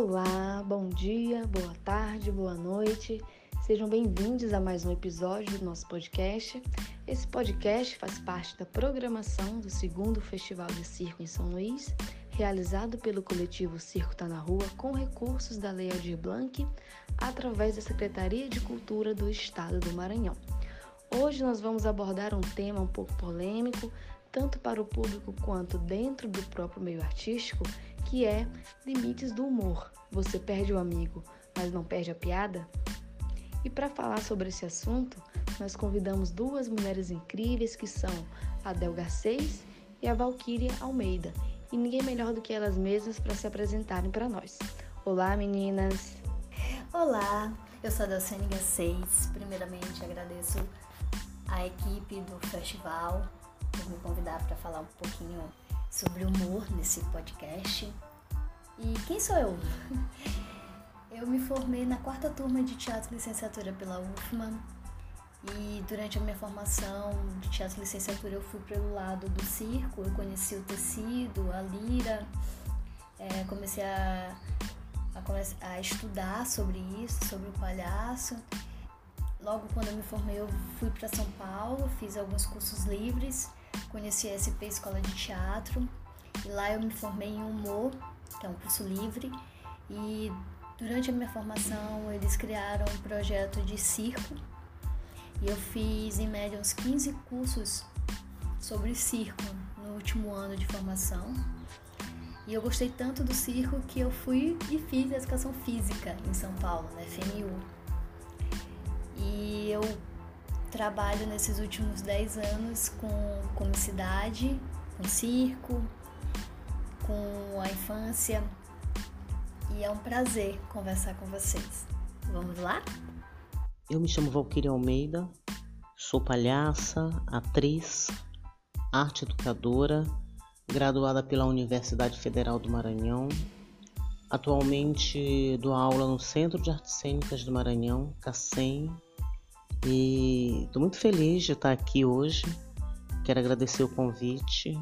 Olá, bom dia, boa tarde, boa noite. Sejam bem-vindos a mais um episódio do nosso podcast. Esse podcast faz parte da programação do segundo Festival de Circo em São Luís, realizado pelo coletivo Circo Tá na Rua com recursos da Lei Aldir Blanc, através da Secretaria de Cultura do Estado do Maranhão. Hoje nós vamos abordar um tema um pouco polêmico, tanto para o público quanto dentro do próprio meio artístico, que é limites do humor. Você perde o amigo, mas não perde a piada? E para falar sobre esse assunto, nós convidamos duas mulheres incríveis que são a Del Garcês e a Valquíria Almeida. E ninguém melhor do que elas mesmas para se apresentarem para nós. Olá, meninas! Olá, eu sou a Delciane Garcês. Primeiramente, agradeço a equipe do festival por me convidar para falar um pouquinho sobre humor nesse podcast. E quem sou eu? Eu me formei na quarta turma de teatro licenciatura pela UFMA e durante a minha formação de teatro licenciatura eu fui pelo lado do circo, eu conheci o tecido, a lira, é, comecei a, a, a estudar sobre isso, sobre o palhaço. Logo quando eu me formei eu fui para São Paulo, fiz alguns cursos livres conheci a SP Escola de Teatro e lá eu me formei em humor, que é um curso livre, e durante a minha formação eles criaram um projeto de circo e eu fiz em média uns 15 cursos sobre circo no último ano de formação. E eu gostei tanto do circo que eu fui e fiz educação física em São Paulo, na FMU. E eu trabalho nesses últimos 10 anos com comicidade, com circo, com a infância e é um prazer conversar com vocês. Vamos lá? Eu me chamo Valquíria Almeida, sou palhaça, atriz, arte educadora, graduada pela Universidade Federal do Maranhão. Atualmente dou aula no Centro de Artes Cênicas do Maranhão, CACEM, e estou muito feliz de estar aqui hoje. Quero agradecer o convite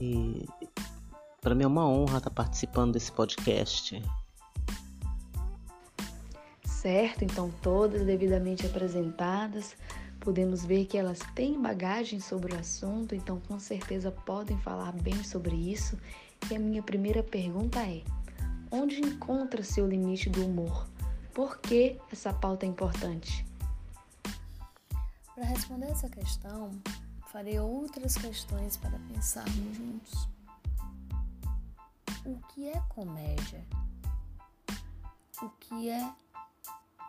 e para mim é uma honra estar participando desse podcast. Certo, então todas devidamente apresentadas, podemos ver que elas têm bagagem sobre o assunto, então com certeza podem falar bem sobre isso. E a minha primeira pergunta é: onde encontra-se o limite do humor? Por que essa pauta é importante? Para responder essa questão, farei outras questões para pensarmos juntos. O que é comédia? O que é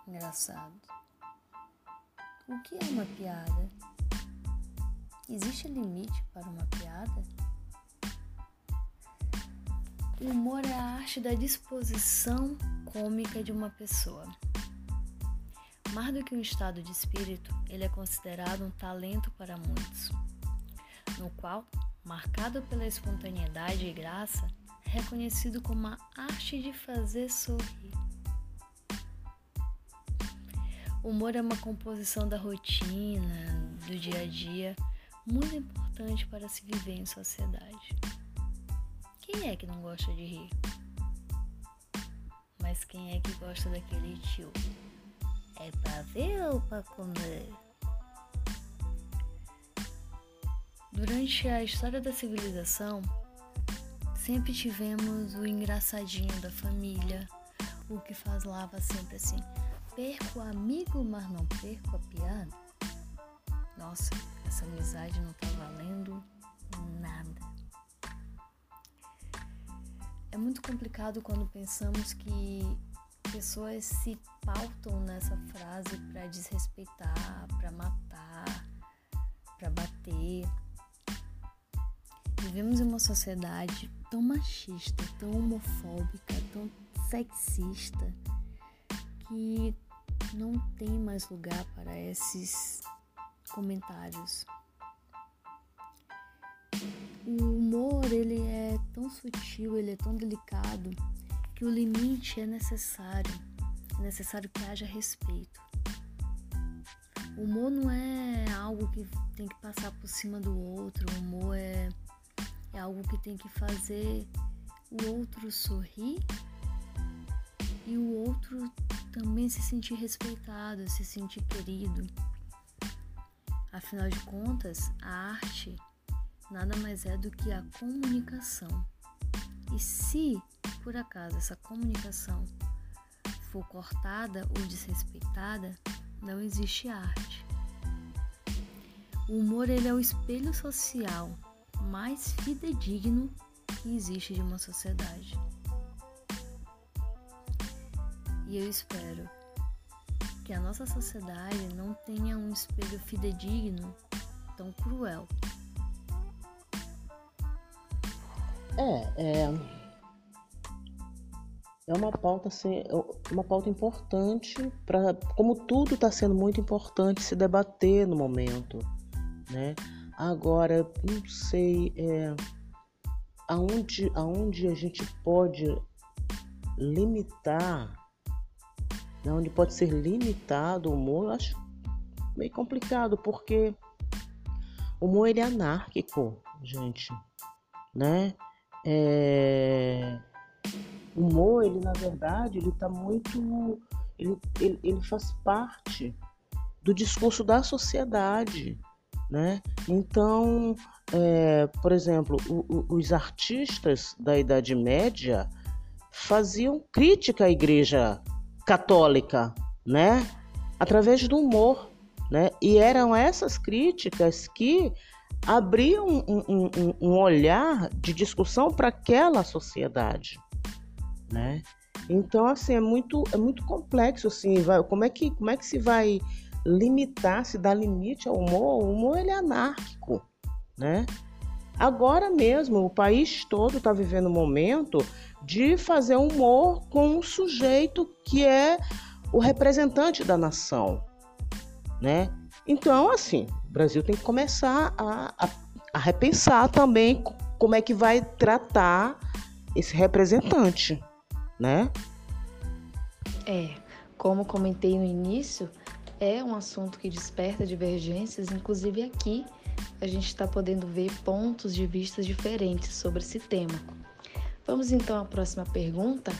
engraçado? O que é uma piada? Existe limite para uma piada? O humor é a arte da disposição cômica de uma pessoa. Mais do que um estado de espírito, ele é considerado um talento para muitos, no qual, marcado pela espontaneidade e graça, é reconhecido como a arte de fazer sorrir. O humor é uma composição da rotina, do dia a dia, muito importante para se viver em sociedade. Quem é que não gosta de rir? Mas quem é que gosta daquele tio? É pra ver ou pra comer? Durante a história da civilização, sempre tivemos o engraçadinho da família, o que falava sempre assim: perco o amigo, mas não perco a piada. Nossa, essa amizade não tá valendo nada. É muito complicado quando pensamos que pessoas se pautam nessa frase para desrespeitar, para matar, para bater. Vivemos em uma sociedade tão machista, tão homofóbica, tão sexista, que não tem mais lugar para esses comentários. O humor, ele é tão sutil, ele é tão delicado que o limite é necessário, é necessário que haja respeito. O humor não é algo que tem que passar por cima do outro, o humor é, é algo que tem que fazer o outro sorrir e o outro também se sentir respeitado, se sentir querido. Afinal de contas, a arte nada mais é do que a comunicação. E se, por acaso, essa comunicação for cortada ou desrespeitada, não existe arte. O humor ele é o espelho social mais fidedigno que existe de uma sociedade. E eu espero que a nossa sociedade não tenha um espelho fidedigno tão cruel. É, é, é uma pauta assim, é uma pauta importante para como tudo está sendo muito importante se debater no momento, né? Agora, não sei é, aonde, aonde a gente pode limitar, né, onde pode ser limitado o humor, eu acho meio complicado, porque o humor ele é anárquico, gente, né? É... Humor, ele na verdade, ele tá muito. Ele, ele, ele faz parte do discurso da sociedade né? Então, é, por exemplo, o, o, os artistas da Idade Média faziam crítica à Igreja Católica, né? Através do humor, né? E eram essas críticas que abriam um, um, um olhar de discussão para aquela sociedade, né? Então, assim, é muito, é muito complexo, assim, vai, como, é que, como é que se vai limitar, se dar limite ao humor, o humor ele é anárquico, né? Agora mesmo, o país todo está vivendo um momento de fazer humor com um sujeito que é o representante da nação, né? Então, assim, o Brasil tem que começar a, a, a repensar também como é que vai tratar esse representante, né? É, como comentei no início, é um assunto que desperta divergências, inclusive aqui a gente está podendo ver pontos de vista diferentes sobre esse tema. Vamos então à próxima pergunta.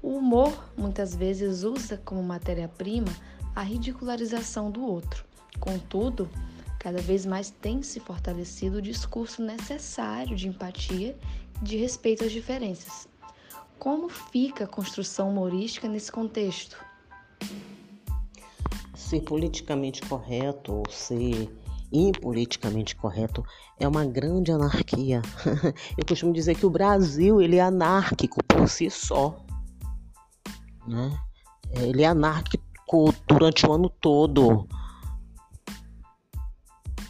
O humor muitas vezes usa como matéria-prima a ridicularização do outro. Contudo, cada vez mais tem se fortalecido o discurso necessário de empatia e de respeito às diferenças. Como fica a construção humorística nesse contexto? ser politicamente correto ou ser impoliticamente correto é uma grande anarquia. Eu costumo dizer que o Brasil ele é anárquico por si só, né? Ele é anárquico durante o ano todo,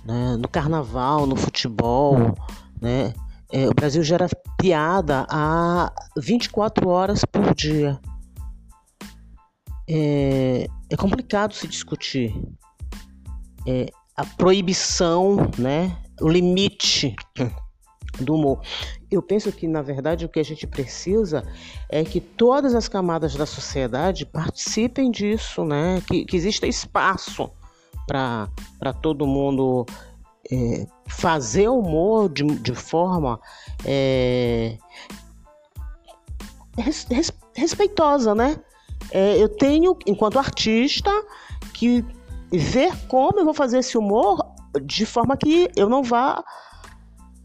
né? No carnaval, no futebol, né? É, o Brasil gera piada a 24 horas por dia é, é complicado se discutir é, a proibição, né, o limite do humor. Eu penso que, na verdade, o que a gente precisa é que todas as camadas da sociedade participem disso, né? que, que exista espaço para todo mundo é, fazer humor de, de forma é, res, respeitosa, né? é, eu tenho, enquanto artista, que ver como eu vou fazer esse humor de forma que eu não vá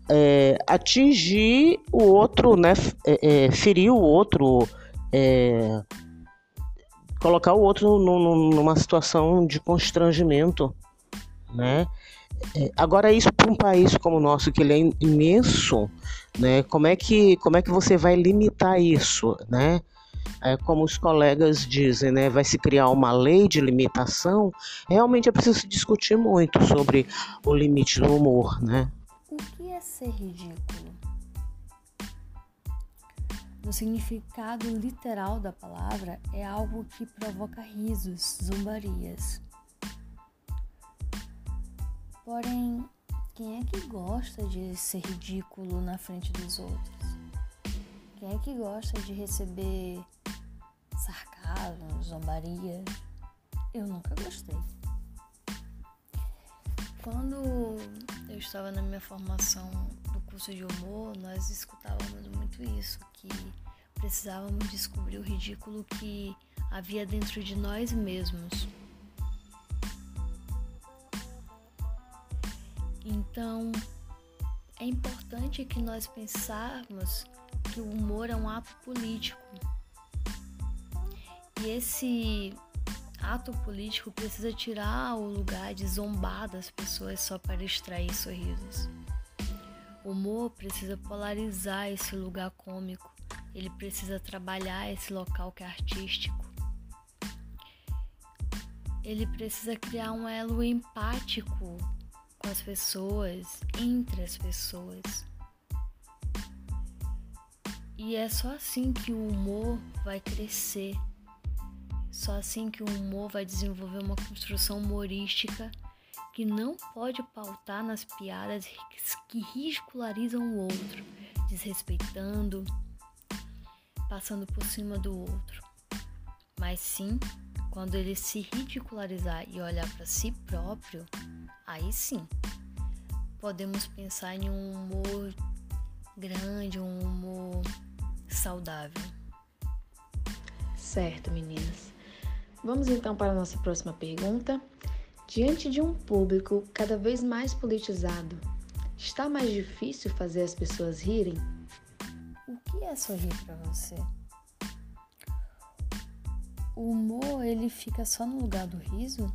é, atingir o outro, né, é, é, ferir o outro, é, colocar o outro numa situação de constrangimento, né? É, agora isso para um país como o nosso que ele é imenso, né? Como é que como é que você vai limitar isso, né? é, como os colegas dizem, né, vai se criar uma lei de limitação, realmente é preciso discutir muito sobre o limite do humor, né? O que é ser ridículo? No significado literal da palavra, é algo que provoca risos, zombarias. Porém, quem é que gosta de ser ridículo na frente dos outros? Quem é que gosta de receber sarcasmo, zombaria? Eu nunca gostei. Quando eu estava na minha formação do curso de humor, nós escutávamos muito isso, que precisávamos descobrir o ridículo que havia dentro de nós mesmos. Então, é importante que nós pensarmos que o humor é um ato político. E esse ato político precisa tirar o lugar de zombar das pessoas só para extrair sorrisos. O humor precisa polarizar esse lugar cômico, ele precisa trabalhar esse local que é artístico. Ele precisa criar um elo empático com as pessoas, entre as pessoas. E é só assim que o humor vai crescer. Só assim que o humor vai desenvolver uma construção humorística que não pode pautar nas piadas que ridicularizam o outro, desrespeitando, passando por cima do outro. Mas sim, quando ele se ridicularizar e olhar para si próprio, aí sim podemos pensar em um humor grande, um humor saudável. Certo, meninas. Vamos então para a nossa próxima pergunta. Diante de um público cada vez mais politizado, está mais difícil fazer as pessoas rirem? O que é sorrir para você? O humor, ele fica só no lugar do riso?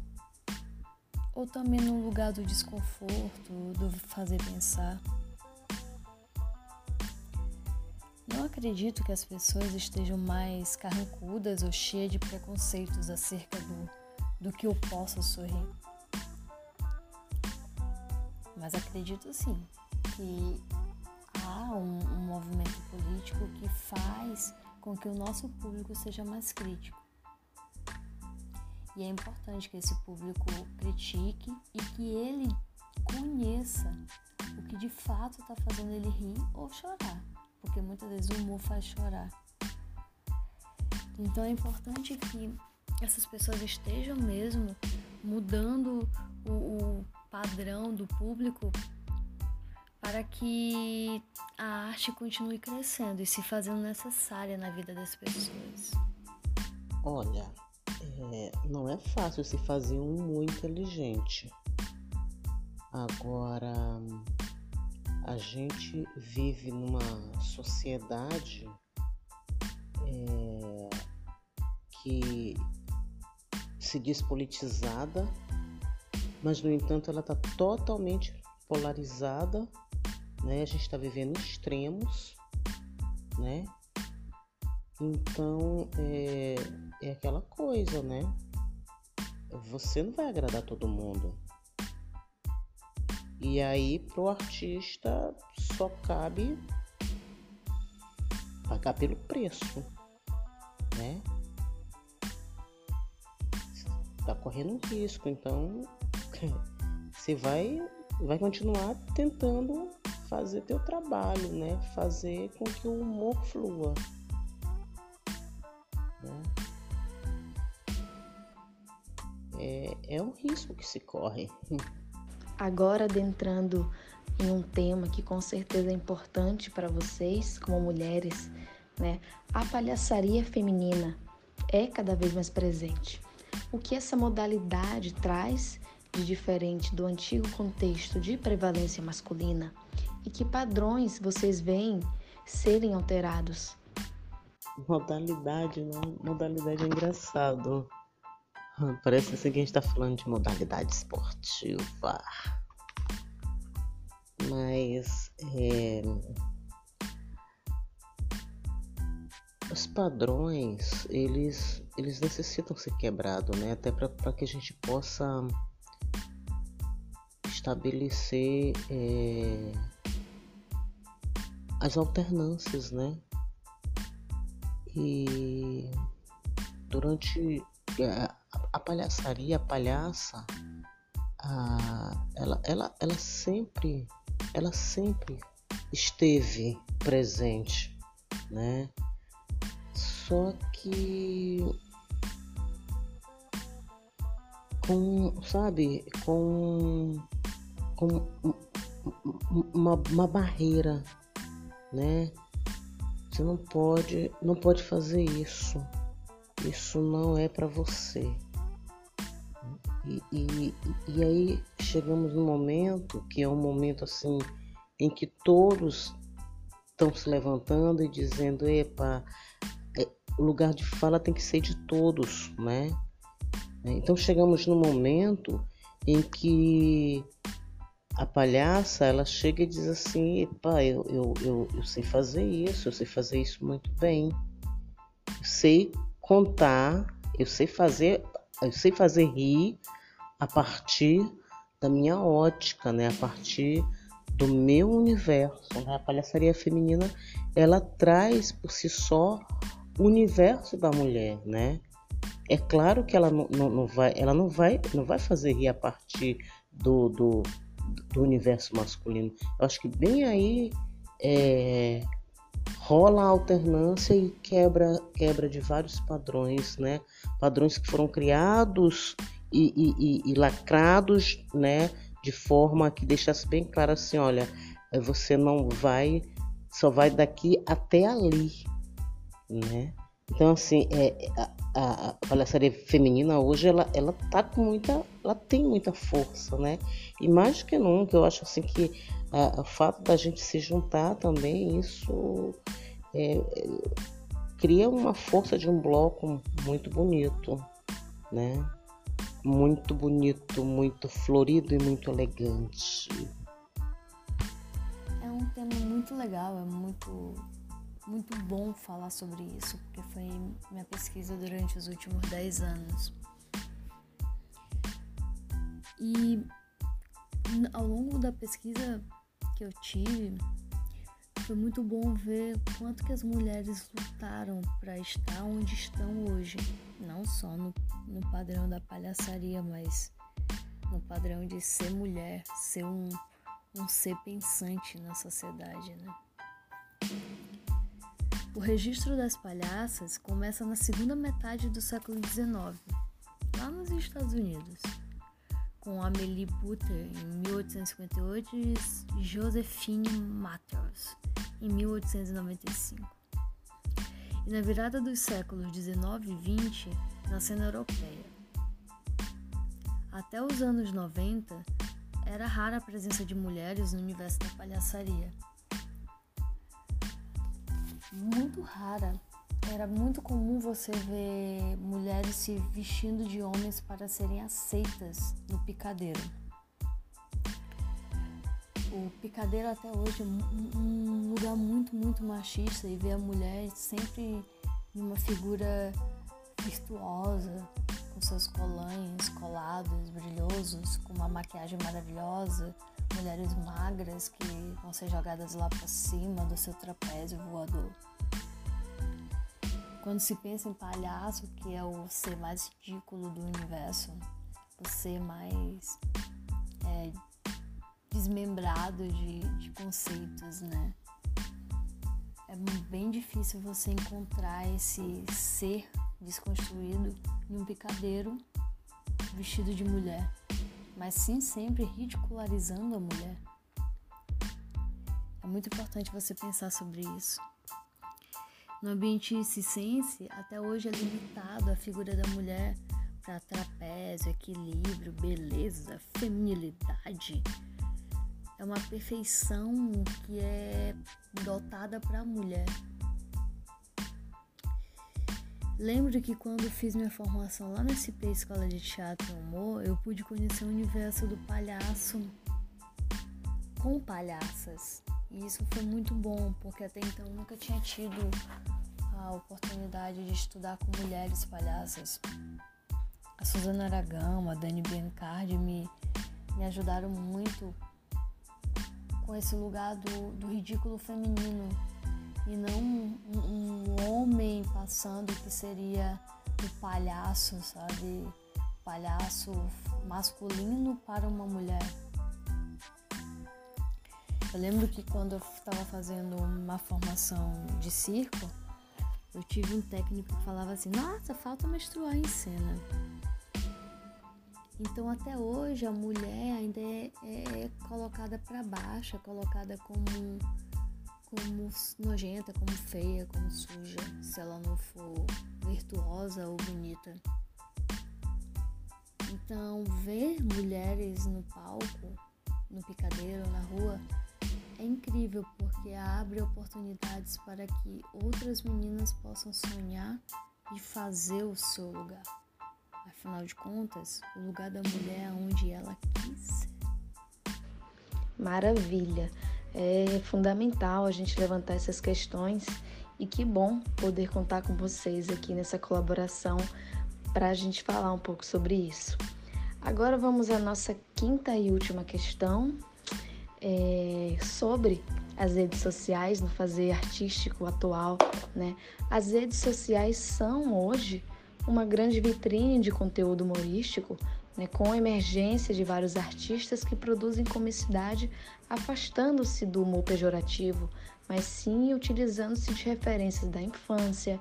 Ou também no lugar do desconforto, do fazer pensar? Não acredito que as pessoas estejam mais carrancudas ou cheias de preconceitos acerca do, do que eu possa sorrir. Mas acredito sim que há um, um movimento político que faz com que o nosso público seja mais crítico. E é importante que esse público critique e que ele conheça o que de fato está fazendo ele rir ou chorar, porque muitas vezes o humor faz chorar. Então é importante que essas pessoas estejam mesmo mudando o, o padrão do público para que a arte continue crescendo e se fazendo necessária na vida das pessoas. Olha, é, não é fácil se fazer um humor inteligente. Agora, a gente vive numa sociedade é, que se diz politizada, mas no entanto ela está totalmente polarizada, né? A gente está vivendo extremos, né? Então é, é aquela coisa, né? Você não vai agradar todo mundo. E aí pro artista só cabe pagar pelo preço, né? Tá correndo um risco, então você vai vai continuar tentando fazer teu trabalho, né? Fazer com que o humor flua. É, é um risco que se corre. Agora, adentrando em um tema que com certeza é importante para vocês, como mulheres, né? A palhaçaria feminina é cada vez mais presente. O que essa modalidade traz de diferente do antigo contexto de prevalência masculina e que padrões vocês veem serem alterados? Modalidade, né? Modalidade é engraçado. Parece assim que a gente está falando de modalidade esportiva. Mas é, os padrões eles, eles necessitam ser quebrados, né? Até para que a gente possa estabelecer é, as alternâncias, né? E durante a, palhaçaria, a palhaça, a, ela, ela, ela sempre, ela sempre esteve presente, né? Só que com, sabe, com, com uma, uma barreira, né? você não pode, não pode fazer isso. Isso não é para você. E, e, e aí chegamos num momento que é um momento assim em que todos estão se levantando e dizendo, epa, é, o lugar de fala tem que ser de todos, né? Então chegamos no momento em que a palhaça ela chega e diz assim, epa, eu, eu, eu, eu sei fazer isso, eu sei fazer isso muito bem, eu sei contar, eu sei fazer, eu sei fazer rir a partir da minha ótica, né? A partir do meu universo. Né? A palhaçaria feminina ela traz por si só o universo da mulher, né? É claro que ela não, não, não vai, ela não vai, não vai fazer rir a partir do, do, do universo masculino. Eu acho que bem aí é, rola a alternância e quebra, quebra de vários padrões, né? Padrões que foram criados e, e, e, e lacrados, né? De forma que deixasse bem claro assim, olha, eh, você não vai, só vai daqui até ali, né? Então assim, é, a, a palhaçaria feminina hoje ela, ela tá com muita, ela tem muita força, né? E mais que nunca, eu acho assim que o fato da gente se juntar também, isso é, é, cria uma força de um bloco muito bonito, né? Muito bonito, muito florido e muito elegante. É um tema muito legal, é muito muito bom falar sobre isso, porque foi minha pesquisa durante os últimos 10 anos. E ao longo da pesquisa que eu tive, foi muito bom ver quanto que as mulheres lutaram para estar onde estão hoje, não só no, no padrão da palhaçaria, mas no padrão de ser mulher, ser um, um ser pensante na sociedade, né? O registro das palhaças começa na segunda metade do século XIX, lá nos Estados Unidos com Amélie Potter em 1858 e Josephine Matthews em 1895. E na virada dos séculos 19 e 20 na cena europeia. Até os anos 90, era rara a presença de mulheres no universo da palhaçaria. Muito rara era muito comum você ver mulheres se vestindo de homens para serem aceitas no picadeiro. O picadeiro até hoje é um lugar muito, muito machista e ver a mulher sempre em uma figura virtuosa, com seus colãs colados, brilhosos, com uma maquiagem maravilhosa, mulheres magras que vão ser jogadas lá para cima do seu trapézio voador. Quando se pensa em palhaço, que é o ser mais ridículo do universo, o ser mais é, desmembrado de, de conceitos, né? É bem difícil você encontrar esse ser desconstruído em um picadeiro vestido de mulher, mas sim sempre ridicularizando a mulher. É muito importante você pensar sobre isso. No ambiente circense, até hoje é limitado a figura da mulher para trapézio, equilíbrio, beleza, feminilidade. É uma perfeição que é dotada para a mulher. Lembro que quando fiz minha formação lá na SP Escola de Teatro e Humor, eu pude conhecer o universo do palhaço com palhaças. E isso foi muito bom, porque até então nunca tinha tido a oportunidade de estudar com mulheres palhaças. A Suzana Aragão, a Dani Biancardi me, me ajudaram muito com esse lugar do, do ridículo feminino e não um, um, homem passando que seria o palhaço, sabe? Palhaço masculino para uma mulher. Eu lembro que quando eu estava fazendo uma formação de circo, eu tive um técnico que falava assim: Nossa, falta menstruar em cena. Então, até hoje, a mulher ainda é, é colocada para baixo, é colocada como, como nojenta, como feia, como suja, se ela não for virtuosa ou bonita. Então, ver mulheres no palco, no picadeiro, na rua, é incrível porque abre oportunidades para que outras meninas possam sonhar e fazer o seu lugar. Afinal de contas, o lugar da mulher é onde ela quis. Maravilha! É fundamental a gente levantar essas questões e que bom poder contar com vocês aqui nessa colaboração para a gente falar um pouco sobre isso. Agora vamos à nossa quinta e última questão é, sobre as redes sociais no fazer artístico atual. Né? As redes sociais são hoje uma grande vitrine de conteúdo humorístico, né, com a emergência de vários artistas que produzem comicidade afastando-se do humor pejorativo, mas sim utilizando-se de referências da infância,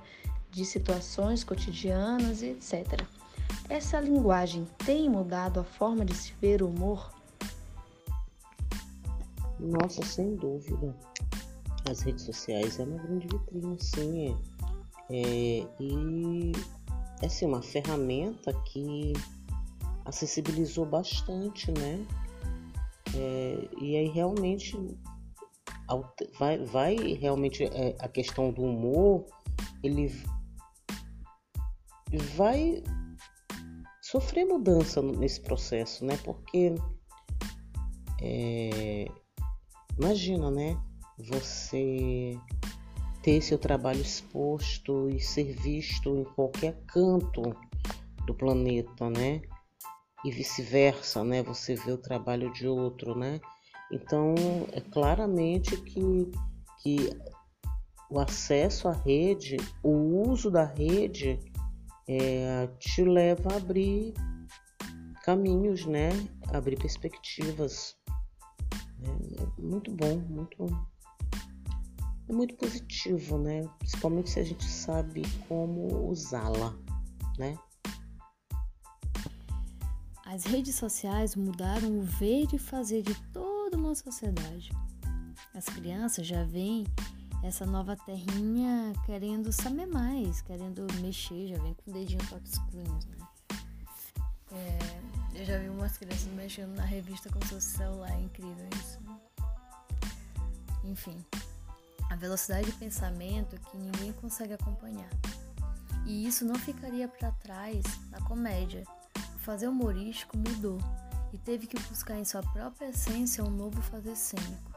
de situações cotidianas e etc. Essa linguagem tem mudado a forma de se ver o humor? Nossa, sem dúvida. As redes sociais é uma grande vitrine, sim. É, é, e é assim, uma ferramenta que acessibilizou bastante, né? É, e aí realmente vai, vai realmente é, a questão do humor, ele vai sofrer mudança nesse processo, né? Porque é, imagina, né? Você ter seu trabalho exposto e ser visto em qualquer canto do planeta, né? E vice-versa, né? Você vê o trabalho de outro, né? Então, é claramente que, que o acesso à rede, o uso da rede, é, te leva a abrir caminhos, né? Abrir perspectivas. É muito bom, muito é muito positivo, né? Principalmente se a gente sabe como usá-la, né? As redes sociais mudaram o ver e fazer de toda uma sociedade. As crianças já veem essa nova terrinha querendo saber mais, querendo mexer, já vem com o dedinho touchscreens, né? É, eu já vi umas crianças mexendo na revista com seu celular, é incrível isso. Enfim, a velocidade de pensamento que ninguém consegue acompanhar. E isso não ficaria para trás na comédia. O fazer humorístico mudou e teve que buscar em sua própria essência um novo fazer cênico.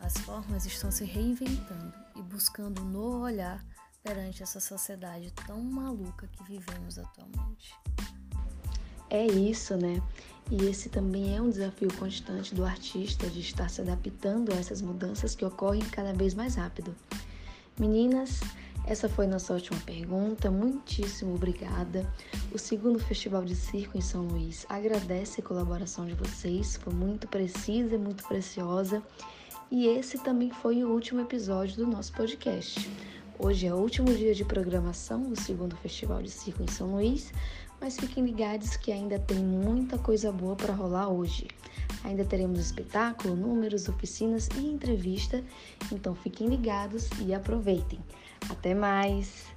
As formas estão se reinventando e buscando um novo olhar perante essa sociedade tão maluca que vivemos atualmente. É isso, né? E esse também é um desafio constante do artista de estar se adaptando a essas mudanças que ocorrem cada vez mais rápido. Meninas, essa foi nossa última pergunta. Muitíssimo obrigada. O segundo Festival de Circo em São Luís agradece a colaboração de vocês, foi muito precisa e muito preciosa. E esse também foi o último episódio do nosso podcast. Hoje é o último dia de programação do segundo Festival de Circo em São Luís, mas fiquem ligados que ainda tem muita coisa boa para rolar hoje. Ainda teremos espetáculo, números, oficinas e entrevista, então fiquem ligados e aproveitem. Até mais!